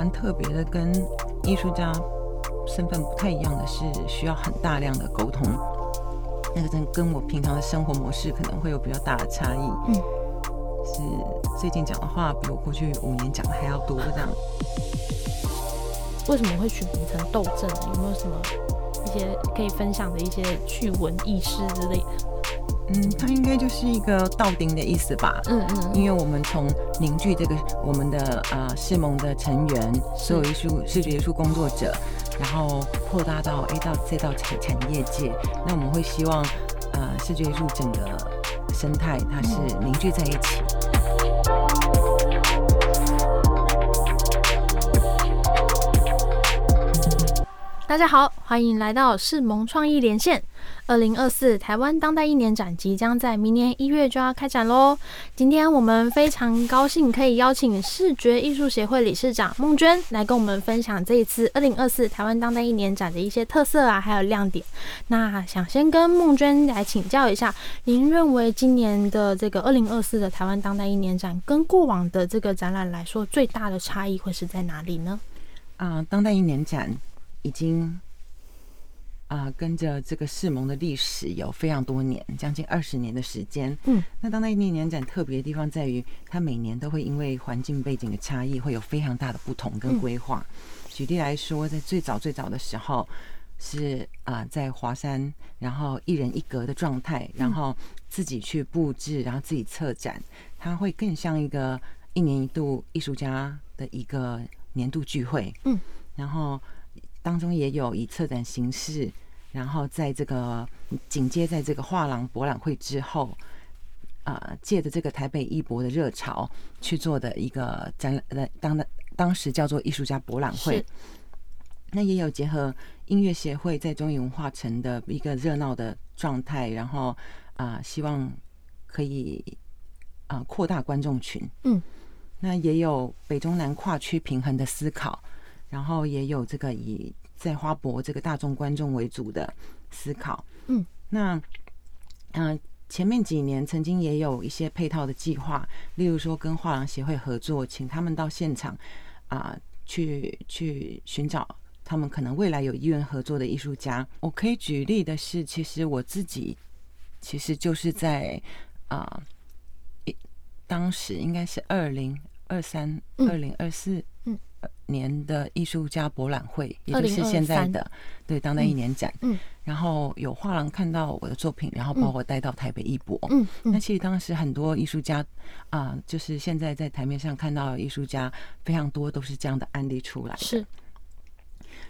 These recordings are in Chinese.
蛮特别的，跟艺术家身份不太一样的是，需要很大量的沟通。那个跟跟我平常的生活模式可能会有比较大的差异。嗯，是最近讲的话比我过去五年讲的还要多这样。为什么会取名成斗阵？有没有什么一些可以分享的一些趣闻轶事之类的？嗯，它应该就是一个道丁的意思吧。嗯嗯，因为我们从凝聚这个我们的呃世盟的成员，所有艺术视觉艺术工作者，然后扩大到 A 到 C 到产产业界，那我们会希望呃视觉艺术整个生态它是凝聚在一起。大家好，欢迎来到世盟创意连线。二零二四台湾当代一年展即将在明年一月就要开展喽。今天我们非常高兴可以邀请视觉艺术协会理事长孟娟来跟我们分享这一次二零二四台湾当代一年展的一些特色啊，还有亮点。那想先跟孟娟来请教一下，您认为今年的这个二零二四的台湾当代一年展跟过往的这个展览来说，最大的差异会是在哪里呢？啊，当代一年展。已经啊，跟着这个世盟的历史有非常多年，将近二十年的时间。嗯，那当代一年展特别的地方在于，它每年都会因为环境背景的差异，会有非常大的不同跟规划。举例来说，在最早最早的时候是啊，在华山，然后一人一格的状态，然后自己去布置，然后自己策展，它会更像一个一年一度艺术家的一个年度聚会。嗯，然后。当中也有以策展形式，然后在这个紧接在这个画廊博览会之后，啊，借着这个台北艺博的热潮去做的一个展览，呃，当的当时叫做艺术家博览会。那也有结合音乐协会在中影文化城的一个热闹的状态，然后啊，希望可以啊扩大观众群。嗯，那也有北中南跨区平衡的思考。然后也有这个以在花博这个大众观众为主的思考，嗯，那嗯前面几年曾经也有一些配套的计划，例如说跟画廊协会合作，请他们到现场啊去去寻找他们可能未来有意愿合作的艺术家。我可以举例的是，其实我自己其实就是在啊一当时应该是二零二三二零二四。年的艺术家博览会，也就是现在的对当代一年展。嗯，然后有画廊看到我的作品，然后把我带到台北艺博。嗯，那其实当时很多艺术家啊，就是现在在台面上看到艺术家非常多，都是这样的案例出来的。是，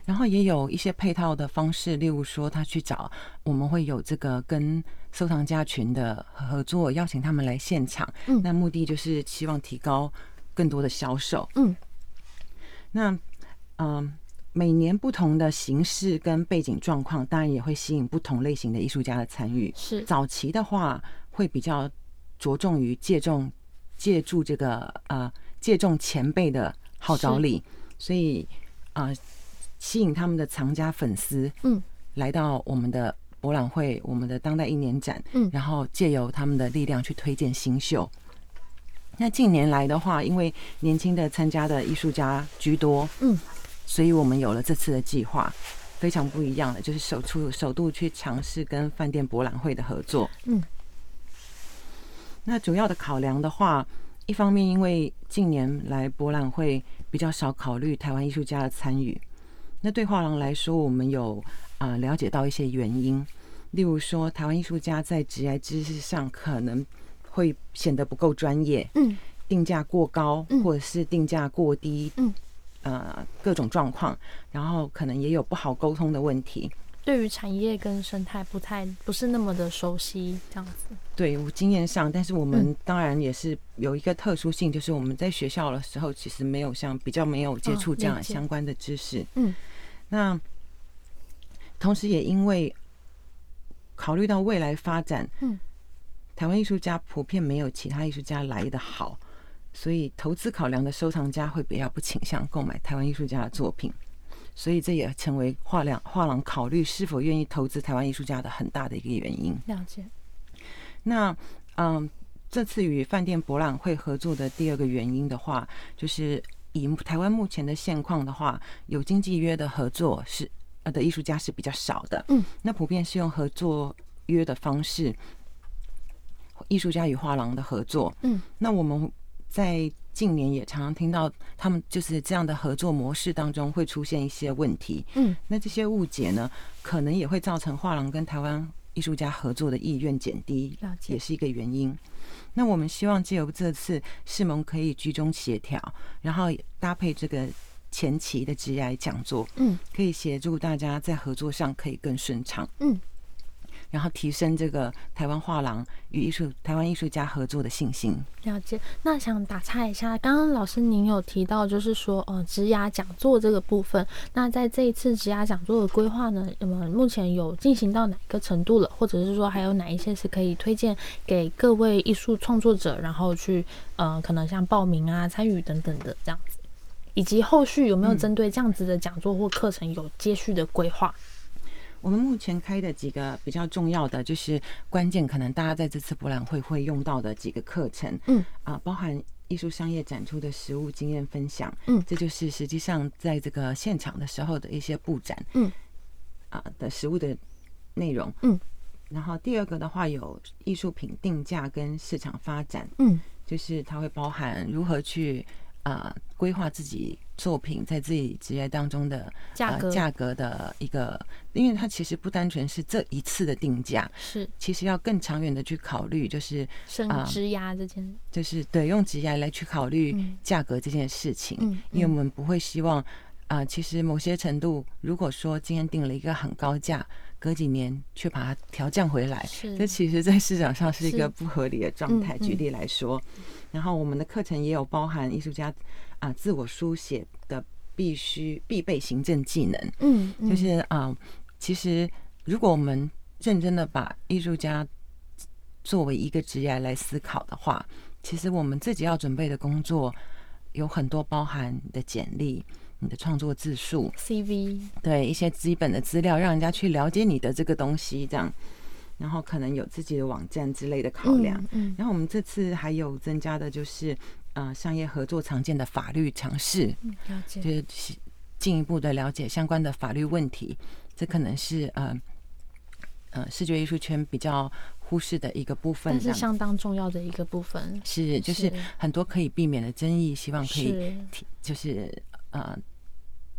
然后也有一些配套的方式，例如说他去找，我们会有这个跟收藏家群的合作，邀请他们来现场。嗯，那目的就是希望提高更多的销售。嗯。那，嗯，每年不同的形式跟背景状况，当然也会吸引不同类型的艺术家的参与。是。早期的话，会比较着重于借重借助这个呃借重前辈的号召力，所以啊吸引他们的藏家粉丝，嗯，来到我们的博览会，我们的当代一年展，嗯，然后借由他们的力量去推荐新秀。那近年来的话，因为年轻的参加的艺术家居多，嗯，所以我们有了这次的计划，非常不一样的，就是首出首度去尝试跟饭店博览会的合作，嗯。那主要的考量的话，一方面因为近年来博览会比较少考虑台湾艺术家的参与，那对画廊来说，我们有啊了解到一些原因，例如说台湾艺术家在职业知识上可能。会显得不够专业，嗯，定价过高，或者是定价过低，嗯，呃，各种状况，然后可能也有不好沟通的问题。对于产业跟生态不太不是那么的熟悉，这样子。对，我经验上，但是我们当然也是有一个特殊性，就是我们在学校的时候其实没有像比较没有接触这样相关的知识，嗯，那同时也因为考虑到未来发展，嗯。台湾艺术家普遍没有其他艺术家来的好，所以投资考量的收藏家会比较不倾向购买台湾艺术家的作品，所以这也成为画廊画廊考虑是否愿意投资台湾艺术家的很大的一个原因。了解。那嗯，这次与饭店博览会合作的第二个原因的话，就是以台湾目前的现况的话，有经济约的合作是呃的艺术家是比较少的。嗯，那普遍是用合作约的方式，艺术家与画廊的合作。嗯，那我们在近年也常常听到他们就是这样的合作模式当中会出现一些问题。嗯，那这些误解呢，可能也会造成画廊跟台湾艺术家合作的意愿减低也是一个原因。那我们希望借由这次世盟可以居中协调，然后搭配这个前期的职涯讲座，嗯，可以协助大家在合作上可以更顺畅，嗯，然后提升这个台湾画廊与艺术台湾艺术家合作的信心。了解。那想打岔一下，刚刚老师您有提到，就是说，呃，职涯讲座这个部分，那在这一次职涯讲座的规划呢，那么目前有进行到哪一个程度了？或者是说，还有哪一些是可以推荐给各位艺术创作者，然后去，呃，可能像报名啊、参与等等的这样子，以及后续有没有针对这样子的讲座或课程有接续的规划？我们目前开的几个比较重要的，就是关键可能大家在这次博览会会用到的几个课程，嗯。啊，包含艺术商业展出的实物经验分享，嗯。这就是实际上在这个现场的时候的一些布展，嗯。啊的实物的内容，嗯，然后第二个的话有艺术品定价跟市场发展，嗯。就是它会包含如何去啊规划自己作品在自己职业当中的价格。呃、价格的一个，因为它其实不单纯是这一次的定价，是。其实要更长远的去考虑，就是升啊职涯这件，就是对用职压来去考虑嗯。价格这件事情，嗯因为我们不会希望啊、其实某些程度，如果说今天定了一个很高价，隔几年却把它调降回来，这其实在市场上是一个不合理的状态。举例来说，然后我们的课程也有包含艺术家啊、自我书写的必须必备行政技能，嗯，嗯。就是啊、其实如果我们认真的把艺术家作为一个职业来思考的话，其实我们自己要准备的工作有很多，包含你的简历、你的创作字数，CV，对一些基本的资料，让人家去了解你的这个东西，这样，然后可能有自己的网站之类的考量。嗯，嗯。然后我们这次还有增加的就是，呃，商业合作常见的法律常识，嗯了解，就是进一步的了解相关的法律问题，这可能是呃呃视觉艺术圈比较忽视的一个部分。但是相当重要的一个部分，是就是是。很多可以避免的争议，希望可以提就是呃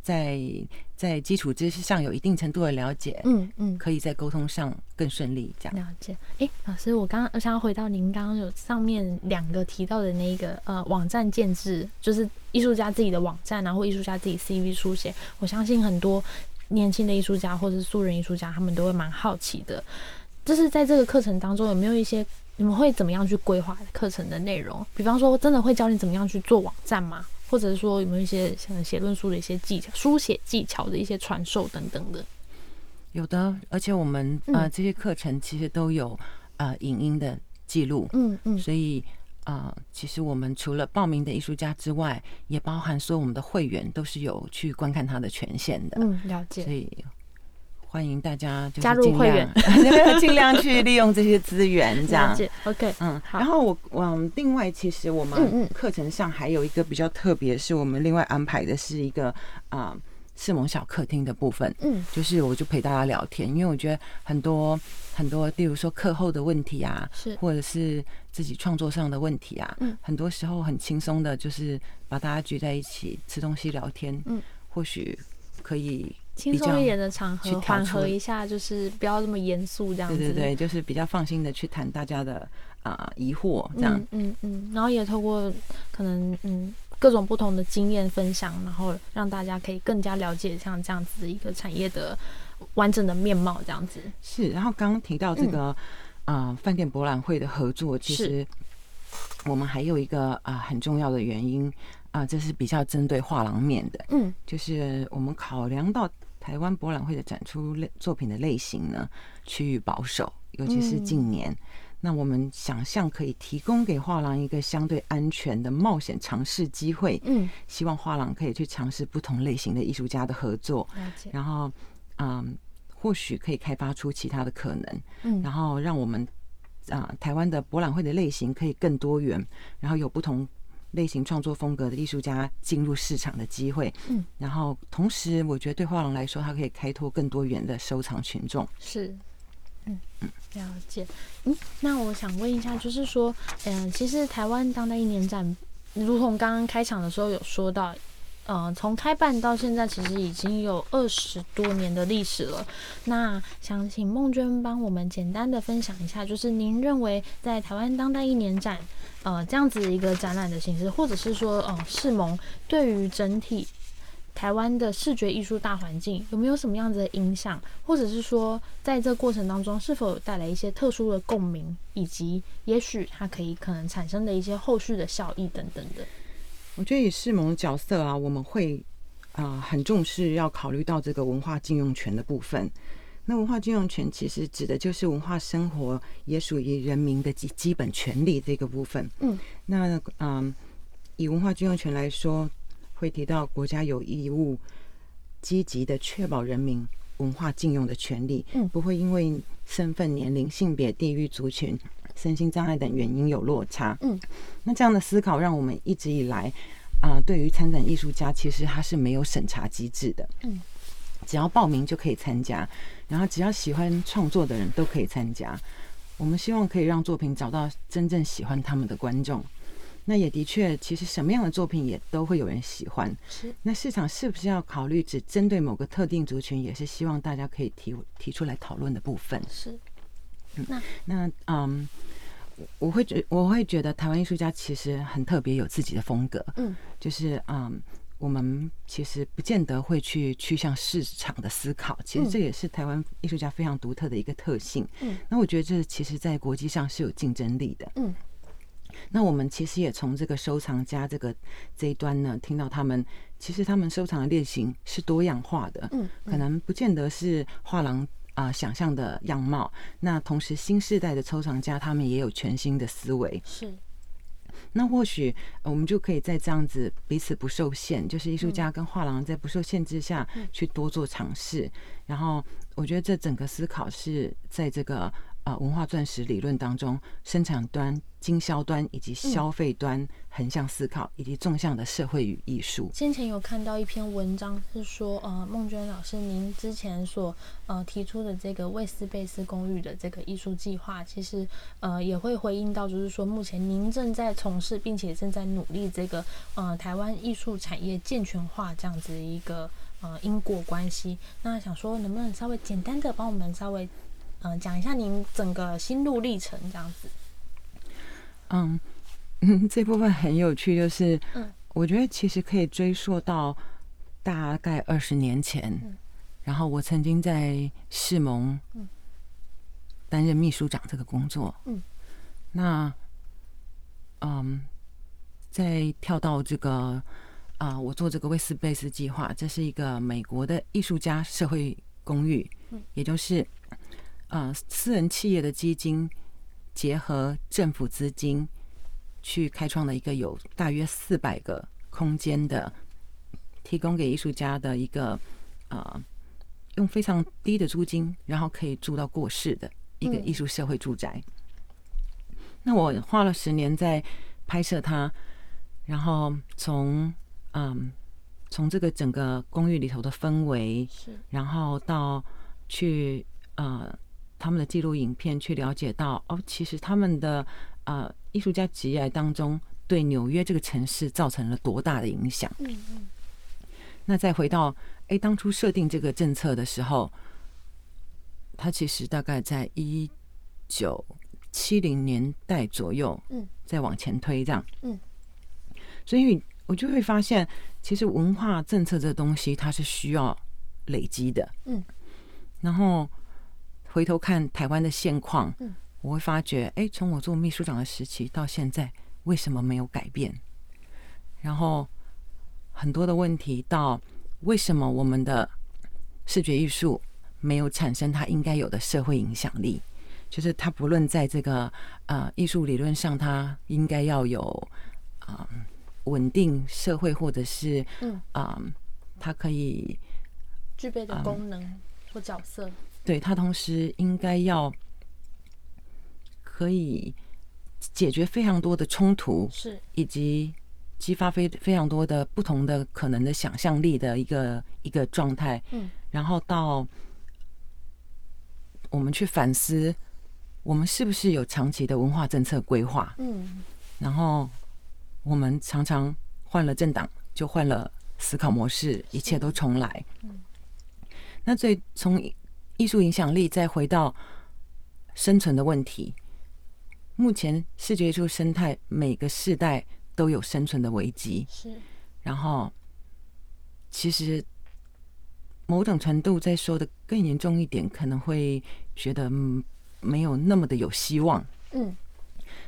在在基础知识上有一定程度的了解，嗯嗯。可以在沟通上更顺利。这样了解，哎，老师，我刚刚我想要回到您刚刚有上面两个提到的那个呃网站建制，就是艺术家自己的网站然后艺术家自己 CV 书写，我相信很多年轻的艺术家或者是素人艺术家，他们都会蛮好奇的。就是在这个课程当中，有没有一些你们会怎么样去规划课程的内容？比方说，真的会教你怎么样去做网站吗？或者是说有没有一些像写论述的一些技巧、书写技巧的一些传授等等的？有的，而且我们嗯呃这些课程其实都有呃影音的记录，嗯嗯所以呃其实我们除了报名的艺术家之外，也包含说我们的会员都是有去观看他的权限的，嗯，了解所。以欢迎大家就是加入尽会员。量 尽量去利用这些资源，这样。，OK，嗯，好。然后我嗯，另外其实我们课程上还有一个比较特别，是我们另外安排的是一个啊世盟小客厅的部分，嗯。就是我就陪大家聊天，因为我觉得很多很多，例如说课后的问题啊，是。或者是自己创作上的问题啊，嗯。很多时候很轻松的，就是把大家聚在一起吃东西聊天，嗯，或许可以轻松一点的场合，缓和一下，就是不要这么严肃这样子。对对对，就是比较放心的去谈大家的啊、疑惑这样。嗯嗯嗯，然后也透过可能嗯各种不同的经验分享，然后让大家可以更加了解像这样子一个产业的完整的面貌，这样子。是，然后刚刚提到这个啊、呃饭店博览会的合作，其实我们还有一个啊、很重要的原因啊、这是比较针对画廊面的，嗯。就是我们考量到台湾博览会的展出类作品的类型呢，趋于保守，尤其是近嗯年。那我们想象可以提供给画廊一个相对安全的冒险尝试机会，嗯，希望画廊可以去尝试不同类型的艺术家的合作，然后嗯，或许可以开发出其他的可能，嗯。然后让我们啊、台湾的博览会的类型可以更多元，然后有不同类型创作风格的艺术家进入市场的机会。嗯，然后同时，我觉得对画廊来说，它可以开拓更多元的收藏群众。是，嗯嗯，了解。嗯，那我想问一下，就是说，嗯，其实台湾当代一年展，如同刚刚开场的时候有说到。嗯，从开办到现在，其实已经有二十多年的历史了。那想请孟娟帮我们简单的分享一下，就是您认为在台湾当代一年展，呃，这样子一个展览的形式，或者是说，呃，世盟对于整体台湾的视觉艺术大环境有没有什么样子的影响，或者是说，在这过程当中是否有带来一些特殊的共鸣，以及也许它可以可能产生的一些后续的效益等等的。我觉得以世盟的角色啊，我们会啊很重视要考虑到这个文化禁用权的部分。那文化禁用权其实指的就是文化生活也属于人民的基基本权利这个部分。嗯，那嗯，以文化禁用权来说，会提到国家有义务积极的确保人民文化禁用的权利，嗯，不会因为身份、年龄、性别、地域、族群。身心障碍等原因有落差，嗯，那这样的思考让我们一直以来啊，对于参展艺术家，其实他是没有审查机制的，嗯，只要报名就可以参加，然后只要喜欢创作的人都可以参加。我们希望可以让作品找到真正喜欢他们的观众。那也的确，其实什么样的作品也都会有人喜欢。是，那市场是不是要考虑只针对某个特定族群，也是希望大家可以提提出来讨论的部分。是。那那嗯，我会觉我会觉得台湾艺术家其实很特别，有自己的风格。嗯，就是嗯，我们其实不见得会去趋向市场的思考，其实这也是台湾艺术家非常独特的一个特性。嗯，那我觉得这其实在国际上是有竞争力的。嗯，那我们其实也从这个收藏家这个这一端呢，听到他们其实他们收藏的类型是多样化的。嗯，可能不见得是画廊。啊，想象的样貌。那同时，新时代的收藏家他们也有全新的思维。是。那或许我们就可以在这样子彼此不受限，就是艺术家跟画廊在不受限制下去多做尝试。然后，我觉得这整个思考是在这个。呃，文化钻石理论当中，生产端、经销端以及消费端横向思考，以及纵向的社会与艺术。先前有看到一篇文章，是说，呃，孟娟老师，您之前所呃提出的这个魏斯贝斯公寓的这个艺术计划，其实呃也会回应到，就是说，目前您正在从事并且正在努力这个呃台湾艺术产业健全化这样子的一个呃因果关系。那想说，能不能稍微简单的帮我们稍微。嗯，讲一下您整个心路历程这样子。嗯嗯，这部分很有趣，就是嗯，我觉得其实可以追溯到大概二十年前，然后我曾经在世盟担任秘书长这个工作。嗯，那嗯，再跳到这个啊，我做这个威斯贝斯计划，这是一个美国的艺术家社会公寓，嗯，也就是。啊，私人企业的基金结合政府资金，去开创了一个有大约四百个空间的，提供给艺术家的一个啊，用非常低的租金，然后可以住到过世的一个艺术社会住宅。那我花了十年在拍摄它，然后从嗯，从这个整个公寓里头的氛围，是，然后到去呃。他们的记录影片，去了解到哦，其实他们的呃艺术家职业当中，对纽约这个城市造成了多大的影响。嗯嗯。那再回到哎，当初设定这个政策的时候，他其实大概在一九七零年代左右，嗯，再往前推这样，嗯。所以我就会发现，其实文化政策这东西，它是需要累积的，嗯，然后。回头看台湾的现况，嗯，我会发觉，哎，从我做秘书长的时期到现在，为什么没有改变？然后很多的问题，到为什么我们的视觉艺术没有产生它应该有的社会影响力？就是它不论在这个呃艺术理论上，它应该要有啊稳定社会，或者是嗯啊，它可以具备的功能或角色。对他同时应该要可以解决非常多的冲突，是。以及激发非非常多的不同的可能的想象力的一个一个状态，嗯，然后到我们去反思，我们是不是有长期的文化政策规划，嗯，然后我们常常换了政党就换了思考模式，一切都重来，嗯，那最从艺术影响力再回到生存的问题，目前视觉艺术生态每个世代。都有生存的危机，是。然后，其实某种程度再说的更严重一点，可能会觉得没有那么的有希望。嗯。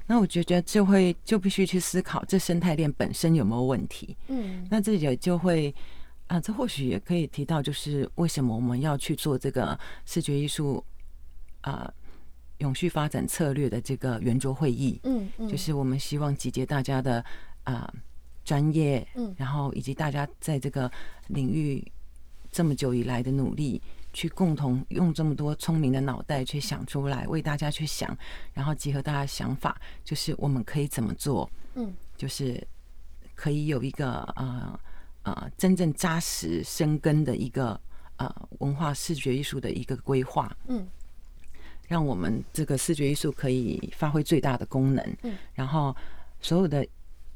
那我觉得就会就必须去思考这生态链本身有没有问题。嗯。那这也就会啊，这或许也可以提到，就是为什么我们要去做这个视觉艺术啊。永续发展策略的这个圆桌会议，嗯嗯，就是。我们希望集结大家的啊专业，嗯，然后以及大家在这个领域这么久以来的努力，去共同用这么多聪明的脑袋去想出来，为大家去想，然后结合大家的想法，就是我们可以怎么做，嗯，就是可以有一个呃呃真正扎实生根的一个呃文化视觉艺术的一个规划，嗯。让我们这个视觉艺术可以发挥最大的功能，嗯，然后所有的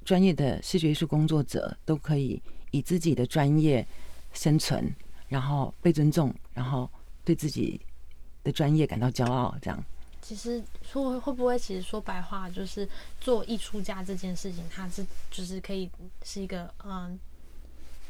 专业的视觉艺术工作者都可以以自己的专业生存，然后被尊重，然后对自己的专业感到骄傲。这样，其实说会不会，其实说白话就是做艺术家这件事情，它是就是可以是一个嗯，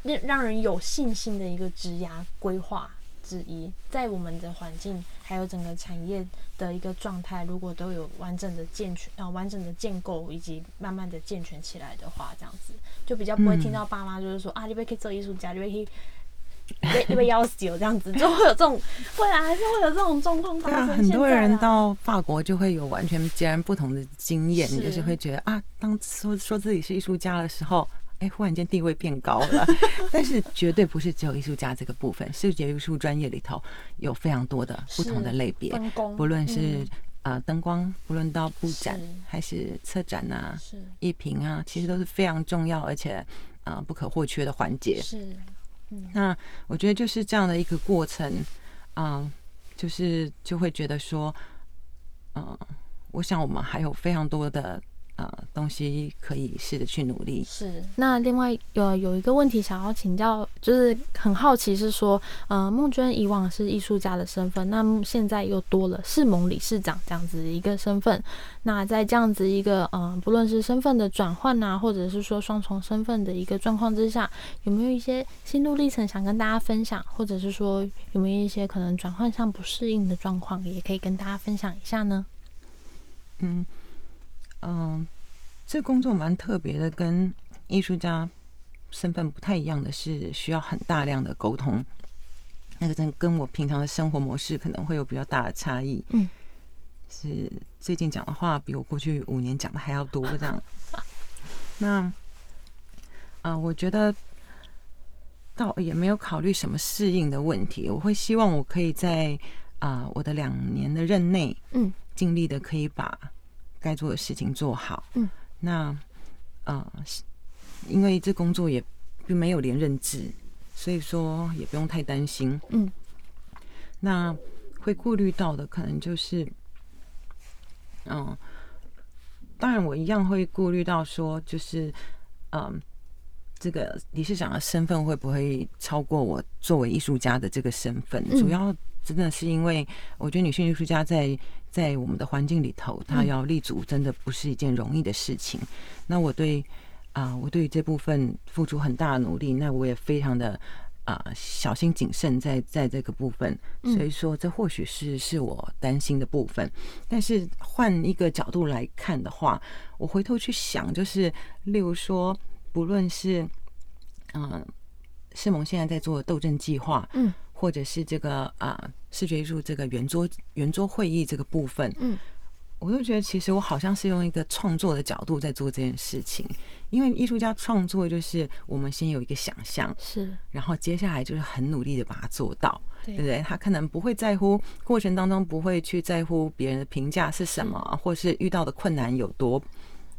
让让人有信心的一个职涯规划。之一，在我们的环境还有整个产业的一个状态，如果都有完整的健全啊，完整的建构以及慢慢的健全起来的话，这样子就比较不会听到爸妈就是说啊，你可以做艺术家，你可以被被要死这样子，就会有这种 未来还是会有这种状况发生。很多人到法国就会有完全截然不同的经验，就是会觉得啊，当说说自己是艺术家的时候。哎，忽然间地位变高了，但是绝对不是只有艺术家这个部分。视觉艺术专业里头有非常多的不同的类别，不论是啊灯光，不论到布展还是策展啊、艺评啊，其实都是非常重要而且啊不可或缺的环节。是，那我觉得就是这样的一个过程啊，就是就会觉得说，嗯，我想我们还有非常多的。呃，东西可以试着去努力。是。那另外有有一个问题想要请教，就是很好奇是说，呃，孟娟以往是艺术家的身份，那现在又多了世盟理事长这样子一个身份。那在这样子一个呃，不论是身份的转换呐，或者是说双重身份的一个状况之下，有没有一些心路历程想跟大家分享，或者是说有没有一些可能转换上不适应的状况，也可以跟大家分享一下呢？嗯。嗯，这工作蛮特别的，跟艺术家身份不太一样的是，需要很大量的沟通。那个跟跟我平常的生活模式可能会有比较大的差异。嗯，是最近讲的话比我过去五年讲的还要多这样。那啊，我觉得倒也没有考虑什么适应的问题。我会希望我可以在啊我的两年的任内，嗯，尽力的可以把。该做的事情做好，嗯，那呃，因为这工作也并没有连任制，所以说也不用太担心，嗯，那会顾虑到的可能就是，嗯，当然我一样会顾虑到说，就是嗯，这个理事长的身份会不会超过我作为艺术家的这个身份？主要真的是因为我觉得女性艺术家在。在我们的环境里头，她要立足，真的不是一件容易的事情。那我对啊，我对这部分付出很大的努力，那我也非常的啊小心谨慎在在这个部分。所以说，这或许是是我担心的部分。但是换一个角度来看的话，我回头去想，就是例如说，不论是嗯，世盟现在在做斗争计划，嗯。或者是这个啊，视觉艺术这个圆桌圆桌会议这个部分，嗯，我都觉得其实我好像是用一个创作的角度在做这件事情，因为艺术家创作就是我们先有一个想象，是，然后接下来就是很努力的把它做到，对不对？他可能不会在乎过程当中不会去在乎别人的评价是什么，或是遇到的困难有多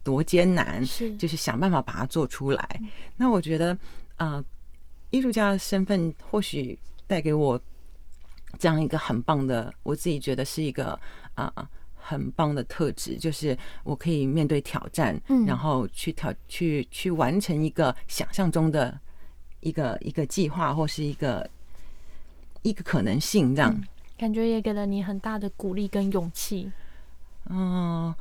多艰难，是就是想办法把它做出来。那我觉得，呃，艺术家的身份或许带给我这样一个很棒的，我自己觉得是一个啊。很棒的特质，就是我可以面对挑战，嗯，然后去挑去去完成一个想象中的一个一个计划，或是一个一个可能性，这样感觉也给了你很大的鼓励跟勇气。嗯，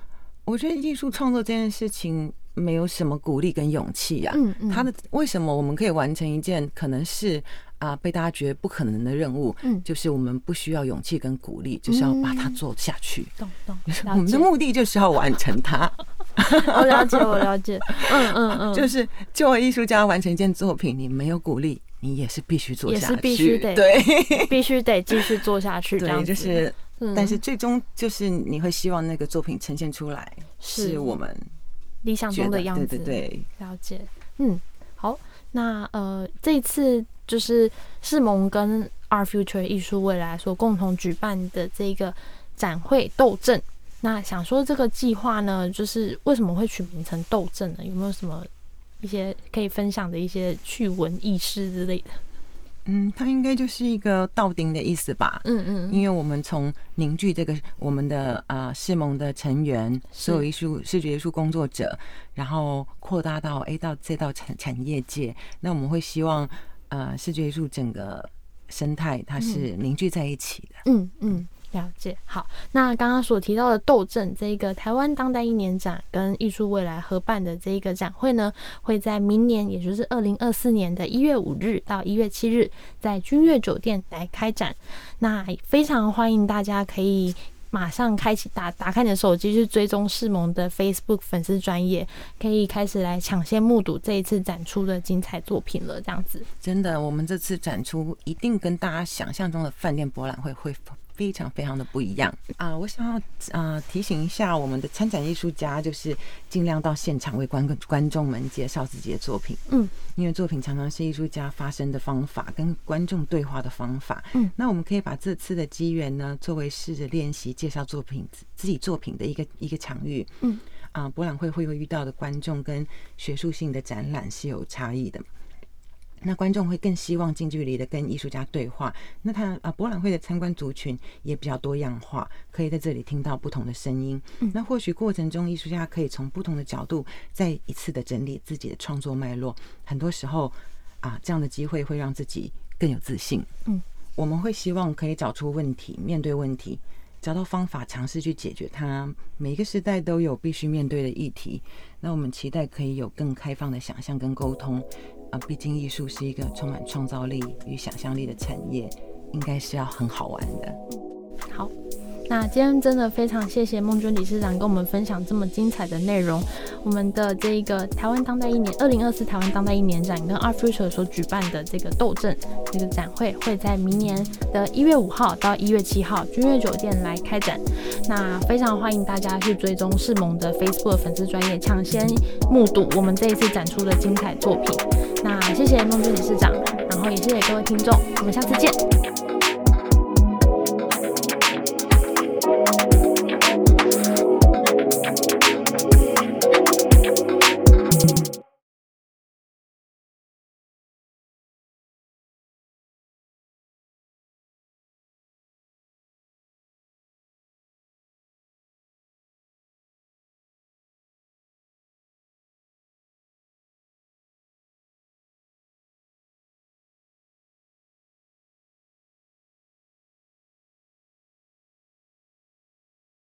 我觉得艺术创作这件事情没有什么鼓励跟勇气呀，嗯嗯，他的为什么我们可以完成一件可能是。啊，被大家觉得不可能的任务，嗯，就是我们不需要勇气跟鼓励，就是要把它做下去。懂懂，我们的目的就是要完成它。我了解，我了解。嗯嗯嗯，就是作为艺术家完成一件作品，你没有鼓励，你也是必须做下去，也是必须得对，必须得继续做下去。这样就是，但是最终就是你会希望那个作品呈现出来是我们理想中的样子。对对对，了解。嗯，好，那呃，这一次。就是世盟跟 Our Future 艺术未来所共同举办的这个展会斗阵，那想说这个计划呢，就是为什么会取名成斗阵呢？有没有什么一些可以分享的一些趣闻轶事之类的？嗯，它应该就是一个到顶的意思吧。嗯嗯，因为我们从凝聚这个我们的啊世盟的成员，所有艺术视觉艺术工作者，然后扩大到 A 到再到产产业界，那我们会希望。呃，视觉艺术整个生态它是凝聚在一起的。嗯嗯，了解。好，那刚刚所提到的斗阵这一个台湾当代一年展跟艺术未来合办的这一个展会呢，会在明年，也就是二零二四年的一月五日到一月七日，在君悦酒店来开展。那非常欢迎大家可以。马上开启打打开你的手机去追踪世盟的 Facebook 粉丝专业，可以开始来抢先目睹这一次展出的精彩作品了。这样子，真的，我们这次展出一定跟大家想象中的饭店博览会会。非常非常的不一样啊！我想要啊提醒一下我们的参展艺术家，就是尽量到现场为观观众们介绍自己的作品。嗯，因为作品常常是艺术家发声的方法，跟观众对话的方法。嗯，那我们可以把这次的机缘呢，作为试着练习介绍作品自己作品的一个一个场域。嗯，啊，博览会会会遇到的观众跟学术性的展览是有差异的。那观众会更希望近距离的跟艺术家对话。那他啊，博览会的参观族群也比较多样化，可以在这里听到不同的声音。那或许过程中，艺术家可以从不同的角度再一次的整理自己的创作脉络。很多时候啊，这样的机会会让自己更有自信。嗯，我们会希望可以找出问题，面对问题，找到方法，尝试去解决它。每一个时代都有必须面对的议题。那我们期待可以有更开放的想象跟沟通。啊，毕竟艺术是一个充满创造力与想象力的产业，应该是要很好玩的。好，那今天真的非常谢谢孟娟理事长跟我们分享这么精彩的内容。我们的这个台湾当代一年二零二四台湾当代一年展跟 Art Future 所举办的这个斗阵这个展会，会在明年的一月五号到一月七号君悦酒店来开展。那非常欢迎大家去追踪世盟的 Facebook 粉丝专业，抢先目睹我们这一次展出的精彩作品。那谢谢孟君理事长，然后也谢谢各位听众，我们下次见。